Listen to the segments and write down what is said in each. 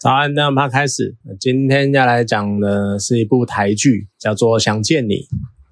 早安，那我们开始。今天要来讲的是一部台剧，叫做《想见你》。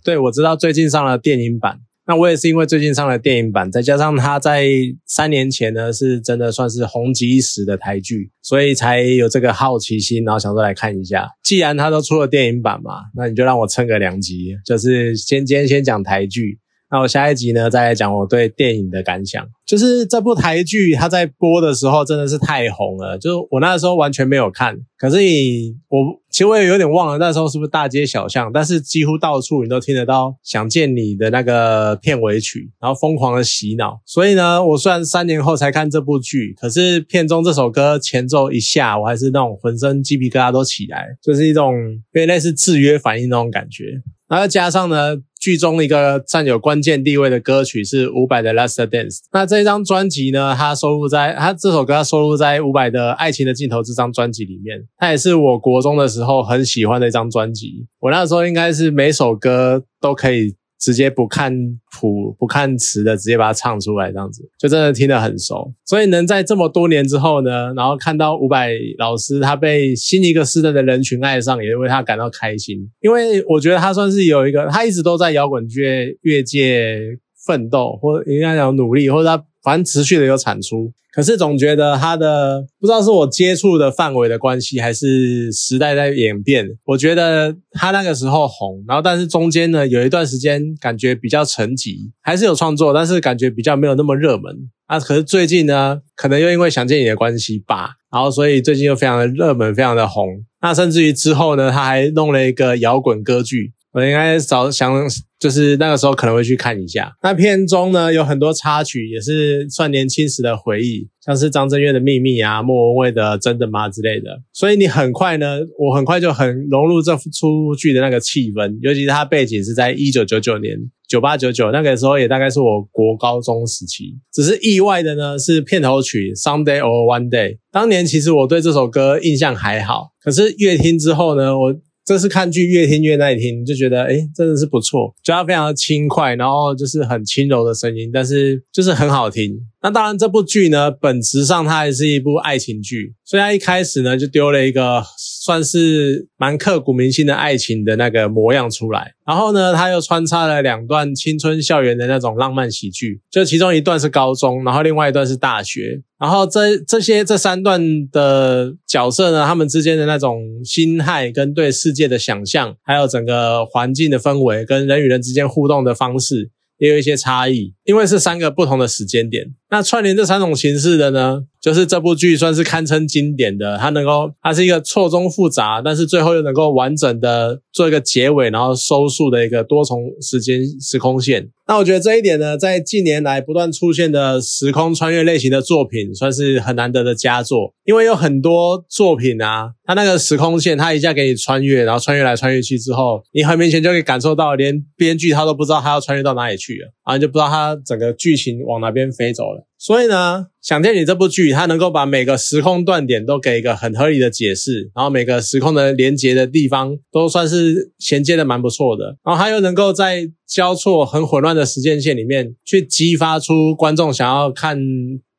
对我知道最近上了电影版，那我也是因为最近上了电影版，再加上它在三年前呢是真的算是红极一时的台剧，所以才有这个好奇心，然后想说来看一下。既然它都出了电影版嘛，那你就让我撑个两集，就是先今天先讲台剧。那我下一集呢，再来讲我对电影的感想。就是这部台剧，它在播的时候真的是太红了，就是我那时候完全没有看。可是你，我其实我也有点忘了那时候是不是大街小巷，但是几乎到处你都听得到《想见你》的那个片尾曲，然后疯狂的洗脑。所以呢，我虽然三年后才看这部剧，可是片中这首歌前奏一下，我还是那种浑身鸡皮疙瘩都起来，就是一种被类似制约反应那种感觉。然后加上呢。剧中一个占有关键地位的歌曲是伍佰的《Last Dance》。那这张专辑呢，它收录在它这首歌它收录在伍佰的《爱情的尽头》这张专辑里面。它也是我国中的时候很喜欢的一张专辑。我那时候应该是每首歌都可以。直接不看谱不看词的，直接把它唱出来，这样子就真的听得很熟。所以能在这么多年之后呢，然后看到伍佰老师他被新一个时代的人群爱上，也为他感到开心。因为我觉得他算是有一个，他一直都在摇滚乐乐界奋斗，或应该讲努力，或者他反正持续的有产出。可是总觉得他的不知道是我接触的范围的关系，还是时代在演变。我觉得他那个时候红，然后但是中间呢有一段时间感觉比较沉寂，还是有创作，但是感觉比较没有那么热门啊。可是最近呢，可能又因为想见你的关系吧，然后所以最近又非常的热门，非常的红。那甚至于之后呢，他还弄了一个摇滚歌剧。我应该早想，就是那个时候可能会去看一下。那片中呢有很多插曲，也是算年轻时的回忆，像是张震岳的秘密啊，莫文蔚的真的吗之类的。所以你很快呢，我很快就很融入这出剧的那个气氛，尤其是它背景是在一九九九年九八九九那个时候，也大概是我国高中时期。只是意外的呢，是片头曲 Someday or One Day，当年其实我对这首歌印象还好，可是越听之后呢，我。这是看剧越听越耐听，就觉得哎，真的是不错，觉得非常的轻快，然后就是很轻柔的声音，但是就是很好听。那当然，这部剧呢，本质上它还是一部爱情剧，虽然一开始呢就丢了一个算是蛮刻骨铭心的爱情的那个模样出来。然后呢，他又穿插了两段青春校园的那种浪漫喜剧，就其中一段是高中，然后另外一段是大学。然后这这些这三段的角色呢，他们之间的那种心态跟对世界的想象，还有整个环境的氛围跟人与人之间互动的方式。也有一些差异，因为是三个不同的时间点。那串联这三种形式的呢，就是这部剧算是堪称经典的。它能够，它是一个错综复杂，但是最后又能够完整的做一个结尾，然后收束的一个多重时间时空线。那我觉得这一点呢，在近年来不断出现的时空穿越类型的作品，算是很难得的佳作。因为有很多作品啊，它那个时空线，它一下给你穿越，然后穿越来穿越去之后，你很明显就可以感受到，连编剧他都不知道他要穿越到哪里去了，然后就不知道他整个剧情往哪边飞走了。所以呢。想见你这部剧，它能够把每个时空断点都给一个很合理的解释，然后每个时空的连接的地方都算是衔接的蛮不错的，然后它又能够在交错很混乱的时间线里面去激发出观众想要看。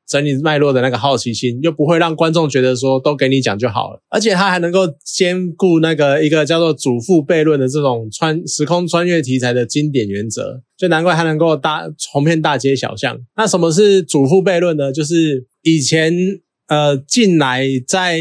整理脉络的那个好奇心，又不会让观众觉得说都给你讲就好了，而且他还能够兼顾那个一个叫做祖父悖论的这种穿时空穿越题材的经典原则，就难怪他能够大红遍大街小巷。那什么是祖父悖论呢？就是以前呃进来在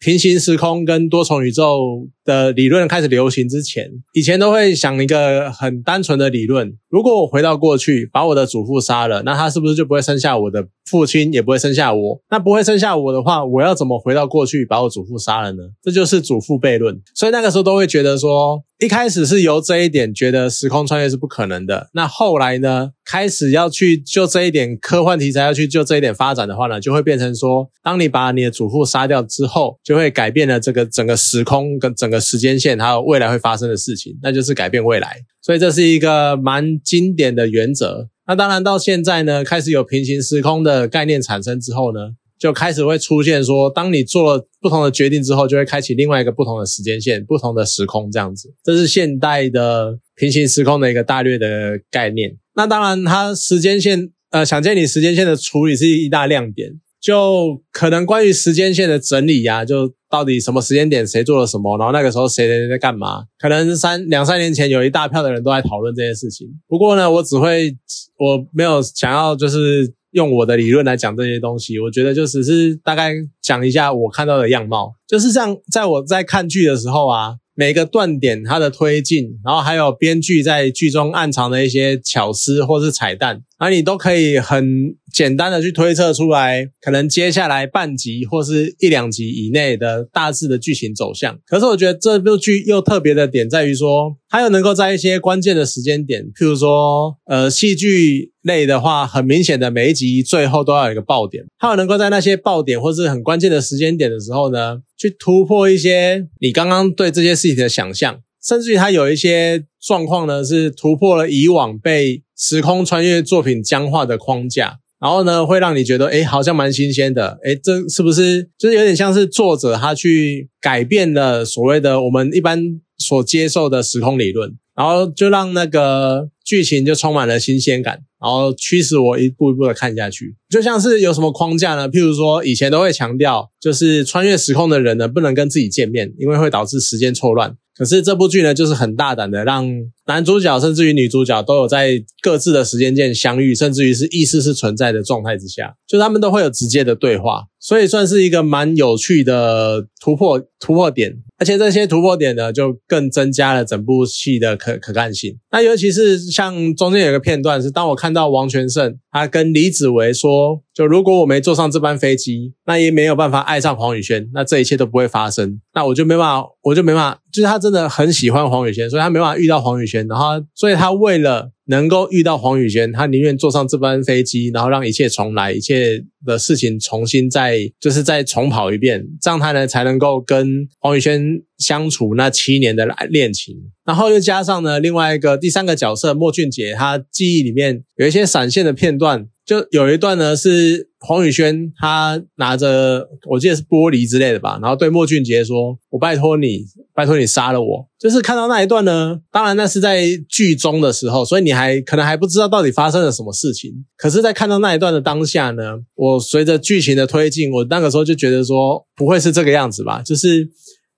平行时空跟多重宇宙。的理论开始流行之前，以前都会想一个很单纯的理论：如果我回到过去，把我的祖父杀了，那他是不是就不会生下我的父亲，也不会生下我？那不会生下我的话，我要怎么回到过去把我祖父杀了呢？这就是祖父悖论。所以那个时候都会觉得说，一开始是由这一点觉得时空穿越是不可能的。那后来呢，开始要去就这一点科幻题材要去就这一点发展的话呢，就会变成说，当你把你的祖父杀掉之后，就会改变了这个整个时空跟整个。时间线还有未来会发生的事情，那就是改变未来，所以这是一个蛮经典的原则。那当然到现在呢，开始有平行时空的概念产生之后呢，就开始会出现说，当你做了不同的决定之后，就会开启另外一个不同的时间线、不同的时空这样子。这是现代的平行时空的一个大略的概念。那当然，它时间线呃，想见你时间线的处理是一大亮点。就可能关于时间线的整理呀，就到底什么时间点谁做了什么，然后那个时候谁谁在干嘛？可能三两三年前有一大票的人都在讨论这件事情。不过呢，我只会我没有想要就是用我的理论来讲这些东西，我觉得就只是大概讲一下我看到的样貌，就是这样在我在看剧的时候啊。每个断点它的推进，然后还有编剧在剧中暗藏的一些巧思或是彩蛋，而你都可以很简单的去推测出来，可能接下来半集或是一两集以内的大致的剧情走向。可是我觉得这部剧又特别的点在于说，它又能够在一些关键的时间点，譬如说，呃，戏剧类的话，很明显的每一集最后都要有一个爆点，它有能够在那些爆点或是很关键的时间点的时候呢。去突破一些你刚刚对这些事情的想象，甚至于它有一些状况呢，是突破了以往被时空穿越作品僵化的框架，然后呢，会让你觉得，哎，好像蛮新鲜的，哎，这是不是就是有点像是作者他去改变了所谓的我们一般所接受的时空理论，然后就让那个剧情就充满了新鲜感。然后驱使我一步一步的看下去，就像是有什么框架呢？譬如说，以前都会强调，就是穿越时空的人呢，不能跟自己见面，因为会导致时间错乱。可是这部剧呢，就是很大胆的，让男主角甚至于女主角都有在各自的时间线相遇，甚至于是意识是存在的状态之下，就他们都会有直接的对话，所以算是一个蛮有趣的突破突破点。而且这些突破点呢，就更增加了整部戏的可可看性。那尤其是像中间有个片段，是当我看到王全胜他跟李子维说，就如果我没坐上这班飞机，那也没有办法爱上黄宇轩，那这一切都不会发生。那我就没办法，我就没办法，就是他真的很喜欢黄宇轩，所以他没办法遇到黄宇轩，然后所以他为了。能够遇到黄宇轩，他宁愿坐上这班飞机，然后让一切重来，一切的事情重新再就是再重跑一遍，这样他呢才能够跟黄宇轩相处那七年的恋情。然后又加上呢另外一个第三个角色莫俊杰，他记忆里面有一些闪现的片段。就有一段呢，是黄宇轩他拿着，我记得是玻璃之类的吧，然后对莫俊杰说：“我拜托你，拜托你杀了我。”就是看到那一段呢，当然那是在剧中的时候，所以你还可能还不知道到底发生了什么事情。可是，在看到那一段的当下呢，我随着剧情的推进，我那个时候就觉得说，不会是这个样子吧？就是。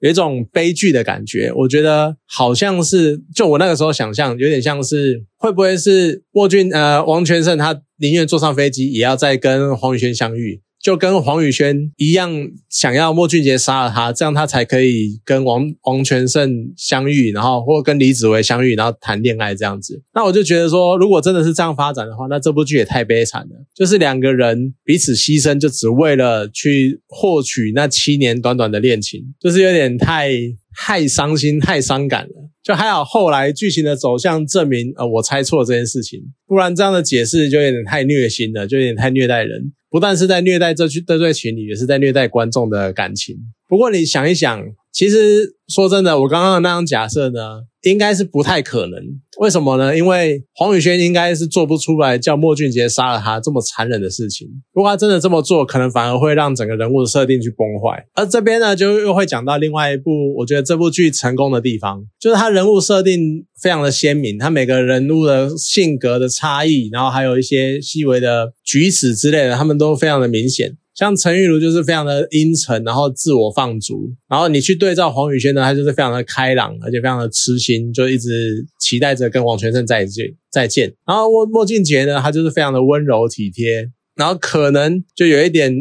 有一种悲剧的感觉，我觉得好像是，就我那个时候想象，有点像是会不会是莫俊呃王全胜他宁愿坐上飞机，也要再跟黄宇轩相遇。就跟黄宇轩一样，想要莫俊杰杀了他，这样他才可以跟王王全胜相遇，然后或跟李子维相遇，然后谈恋爱这样子。那我就觉得说，如果真的是这样发展的话，那这部剧也太悲惨了。就是两个人彼此牺牲，就只为了去获取那七年短短的恋情，就是有点太太伤心、太伤感了。就还好，后来剧情的走向证明，呃，我猜错这件事情，不然这样的解释就有点太虐心了，就有点太虐待人。不但是在虐待这这对情侣，也是在虐待观众的感情。不过你想一想，其实说真的，我刚刚的那样假设呢？应该是不太可能，为什么呢？因为黄宇轩应该是做不出来叫莫俊杰杀了他这么残忍的事情。如果他真的这么做，可能反而会让整个人物的设定去崩坏。而这边呢，就又会讲到另外一部，我觉得这部剧成功的地方，就是他人物设定非常的鲜明，他每个人物的性格的差异，然后还有一些细微的举止之类的，他们都非常的明显。像陈玉如就是非常的阴沉，然后自我放逐，然后你去对照黄宇轩呢，他就是非常的开朗，而且非常的痴心，就一直期待着跟黄全胜再见再见。然后莫莫俊杰呢，他就是非常的温柔体贴，然后可能就有一点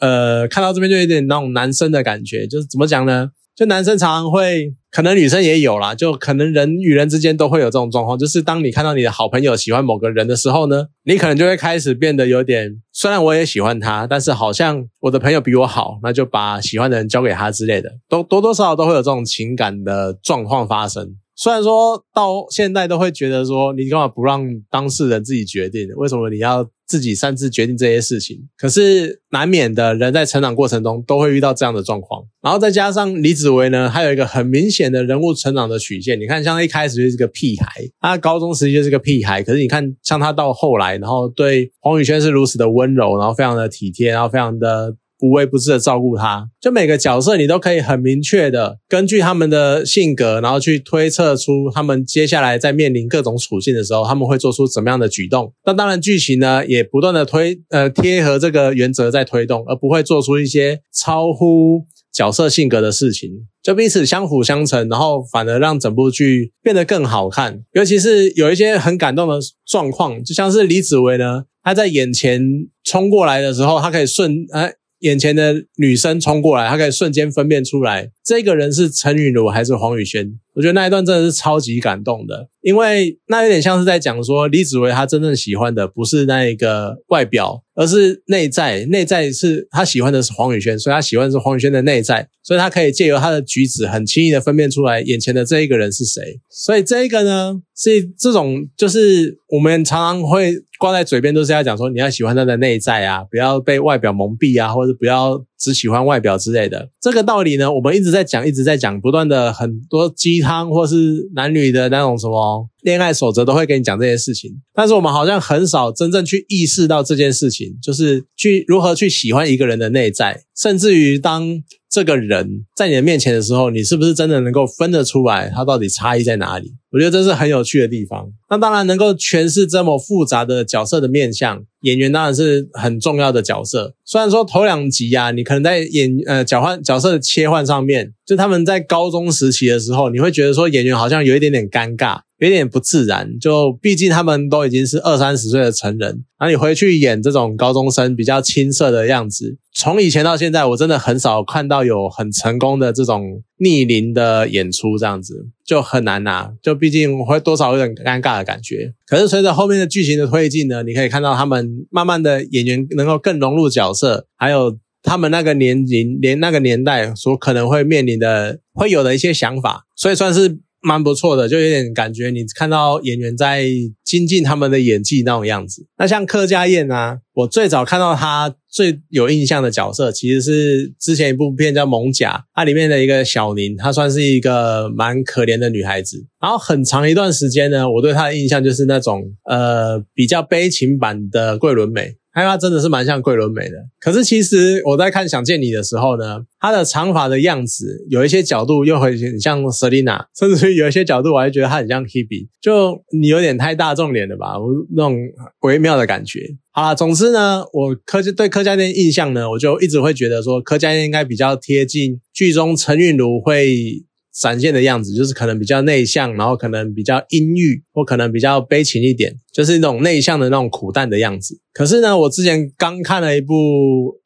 呃，看到这边就有点那种男生的感觉，就是怎么讲呢？就男生常常会，可能女生也有啦，就可能人与人之间都会有这种状况，就是当你看到你的好朋友喜欢某个人的时候呢，你可能就会开始变得有点，虽然我也喜欢他，但是好像我的朋友比我好，那就把喜欢的人交给他之类的，都多多少少都会有这种情感的状况发生。虽然说到现在都会觉得说，你干嘛不让当事人自己决定？为什么你要自己擅自决定这些事情？可是难免的人在成长过程中都会遇到这样的状况。然后再加上李子维呢，他有一个很明显的人物成长的曲线。你看，像一开始就是个屁孩，他高中时期就是个屁孩。可是你看，像他到后来，然后对黄宇轩是如此的温柔，然后非常的体贴，然后非常的无微不至的照顾他。就每个角色，你都可以很明确的根据他们的性格，然后去推测出他们接下来在面临各种处境的时候，他们会做出怎么样的举动。那当然，剧情呢也不断的推呃贴合这个原则在推动，而不会做出一些超乎角色性格的事情，就彼此相辅相成，然后反而让整部剧变得更好看。尤其是有一些很感动的状况，就像是李子维呢，他在眼前冲过来的时候，他可以瞬哎。眼前的女生冲过来，他可以瞬间分辨出来这个人是陈雨茹还是黄雨轩。我觉得那一段真的是超级感动的，因为那有点像是在讲说李子维他真正喜欢的不是那一个外表，而是内在。内在是他喜欢的是黄雨轩，所以他喜欢是黄雨轩的内在，所以他可以借由他的举止很轻易的分辨出来眼前的这一个人是谁。所以这一个呢，是这种就是我们常常会。挂在嘴边都是要讲说你要喜欢他的内在啊，不要被外表蒙蔽啊，或者不要只喜欢外表之类的。这个道理呢，我们一直在讲，一直在讲，不断的很多鸡汤或是男女的那种什么恋爱守则都会跟你讲这些事情。但是我们好像很少真正去意识到这件事情，就是去如何去喜欢一个人的内在，甚至于当。这个人在你的面前的时候，你是不是真的能够分得出来他到底差异在哪里？我觉得这是很有趣的地方。那当然能够诠释这么复杂的角色的面相，演员当然是很重要的角色。虽然说头两集呀，你可能在演呃角换角色的切换上面，就他们在高中时期的时候，你会觉得说演员好像有一点点尴尬。有点不自然，就毕竟他们都已经是二三十岁的成人，然后你回去演这种高中生比较青涩的样子，从以前到现在，我真的很少看到有很成功的这种逆龄的演出，这样子就很难拿。就毕竟会多少有点尴尬的感觉。可是随着后面的剧情的推进呢，你可以看到他们慢慢的演员能够更融入角色，还有他们那个年龄连那个年代所可能会面临的会有的一些想法，所以算是。蛮不错的，就有点感觉，你看到演员在精进他们的演技那种样子。那像柯佳燕啊，我最早看到她最有印象的角色，其实是之前一部片叫《猛甲》，它里面的一个小宁，她算是一个蛮可怜的女孩子。然后很长一段时间呢，我对她的印象就是那种呃比较悲情版的桂纶镁。他真的是蛮像桂纶镁的，可是其实我在看《想见你》的时候呢，她的长发的样子有一些角度又很像 Selina，甚至于有一些角度我还觉得她很像 Hebe，就你有点太大众脸了吧，我那种微妙的感觉。好了，总之呢，我柯对柯佳嬿印象呢，我就一直会觉得说柯佳嬿应该比较贴近剧中陈韵如会。展现的样子就是可能比较内向，然后可能比较阴郁，或可能比较悲情一点，就是那种内向的那种苦淡的样子。可是呢，我之前刚看了一部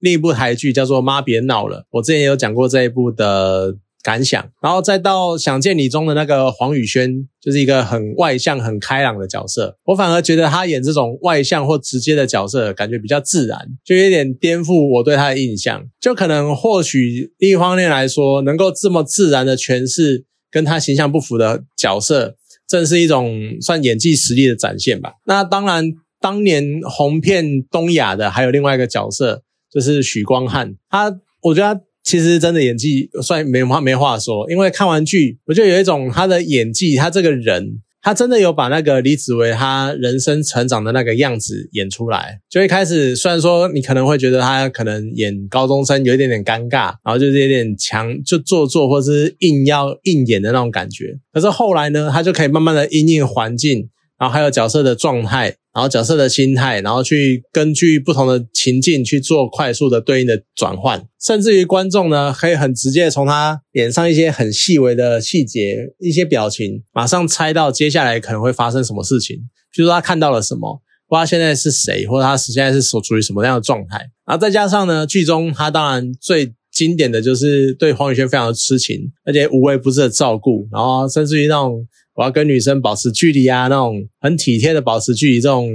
另一部台剧，叫做《妈别闹了》，我之前也有讲过这一部的。感想，然后再到想见你中的那个黄宇轩，就是一个很外向、很开朗的角色。我反而觉得他演这种外向或直接的角色，感觉比较自然，就有点颠覆我对他的印象。就可能或许另一方面来说，能够这么自然的诠释跟他形象不符的角色，正是一种算演技实力的展现吧。那当然，当年红遍东亚的还有另外一个角色，就是许光汉。他，我觉得。其实真的演技算没话没话说，因为看完剧，我就有一种他的演技，他这个人，他真的有把那个李子维他人生成长的那个样子演出来。就一开始虽然说你可能会觉得他可能演高中生有一点点尴尬，然后就是有点强就做作或者是硬要硬演的那种感觉，可是后来呢，他就可以慢慢的因应环境，然后还有角色的状态。然后角色的心态，然后去根据不同的情境去做快速的对应的转换，甚至于观众呢，可以很直接从他脸上一些很细微的细节、一些表情，马上猜到接下来可能会发生什么事情。比如说他看到了什么，或他现在是谁，或者他现在是所处于什么样的状态。然后再加上呢，剧中他当然最经典的就是对黄宇轩非常的痴情，而且无微不至的照顾，然后甚至于那种。我要跟女生保持距离啊，那种很体贴的保持距离，这种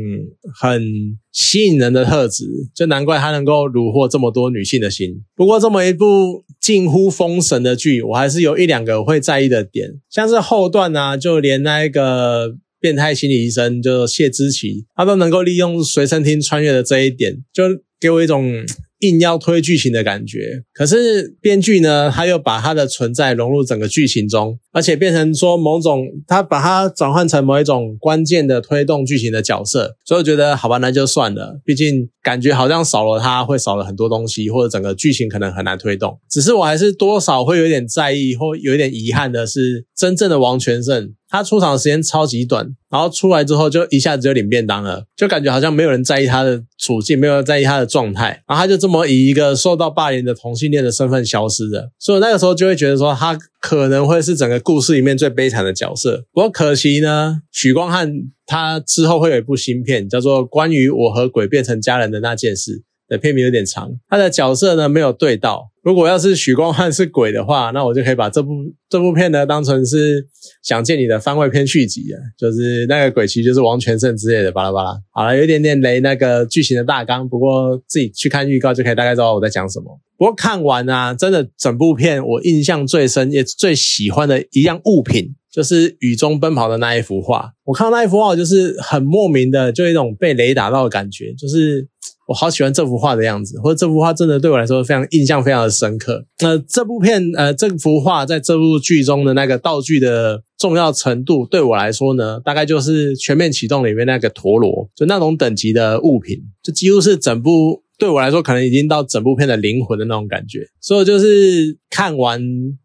很吸引人的特质，就难怪他能够虏获这么多女性的心。不过，这么一部近乎封神的剧，我还是有一两个会在意的点，像是后段啊，就连那一个变态心理医生，就谢之奇，他都能够利用随身听穿越的这一点，就给我一种硬要推剧情的感觉。可是编剧呢，他又把他的存在融入整个剧情中，而且变成说某种，他把它转换成某一种关键的推动剧情的角色。所以我觉得，好吧，那就算了，毕竟感觉好像少了他会少了很多东西，或者整个剧情可能很难推动。只是我还是多少会有点在意，或有点遗憾的是，真正的王全胜。他出场的时间超级短，然后出来之后就一下子就领便当了，就感觉好像没有人在意他的处境，没有人在意他的状态，然后他就这么以一个受到霸凌的同性恋的身份消失了。所以那个时候就会觉得说，他可能会是整个故事里面最悲惨的角色。不过可惜呢，许光汉他之后会有一部新片，叫做《关于我和鬼变成家人的那件事》。的片名有点长，他的角色呢没有对到。如果要是许光汉是鬼的话，那我就可以把这部这部片呢当成是《想见你》的番外篇续集啊，就是那个鬼其实就是王全胜之类的巴拉巴拉。好了，有一点点雷那个剧情的大纲，不过自己去看预告就可以大概知道我在讲什么。不过看完啊，真的整部片我印象最深也最喜欢的一样物品，就是雨中奔跑的那一幅画。我看到那一幅画，就是很莫名的，就一种被雷打到的感觉，就是。我好喜欢这幅画的样子，或者这幅画真的对我来说非常印象非常的深刻。那这部片，呃，这幅画在这部剧中的那个道具的重要程度，对我来说呢，大概就是全面启动里面那个陀螺，就那种等级的物品，就几乎是整部对我来说可能已经到整部片的灵魂的那种感觉。所以就是看完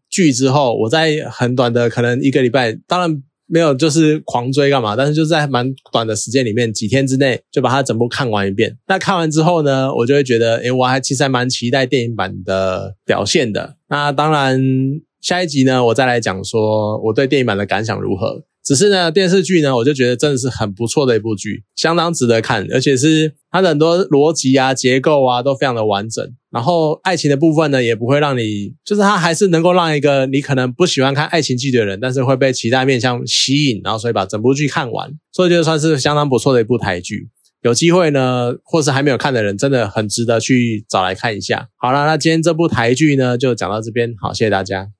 剧之后，我在很短的可能一个礼拜，当然。没有，就是狂追干嘛？但是就在蛮短的时间里面，几天之内就把它整部看完一遍。那看完之后呢，我就会觉得，诶，我还其实还蛮期待电影版的表现的。那当然，下一集呢，我再来讲说我对电影版的感想如何。只是呢，电视剧呢，我就觉得真的是很不错的一部剧，相当值得看，而且是它的很多逻辑啊、结构啊都非常的完整。然后爱情的部分呢，也不会让你，就是它还是能够让一个你可能不喜欢看爱情剧的人，但是会被其他面向吸引，然后所以把整部剧看完，所以就算是相当不错的一部台剧。有机会呢，或是还没有看的人，真的很值得去找来看一下。好了，那今天这部台剧呢，就讲到这边，好，谢谢大家。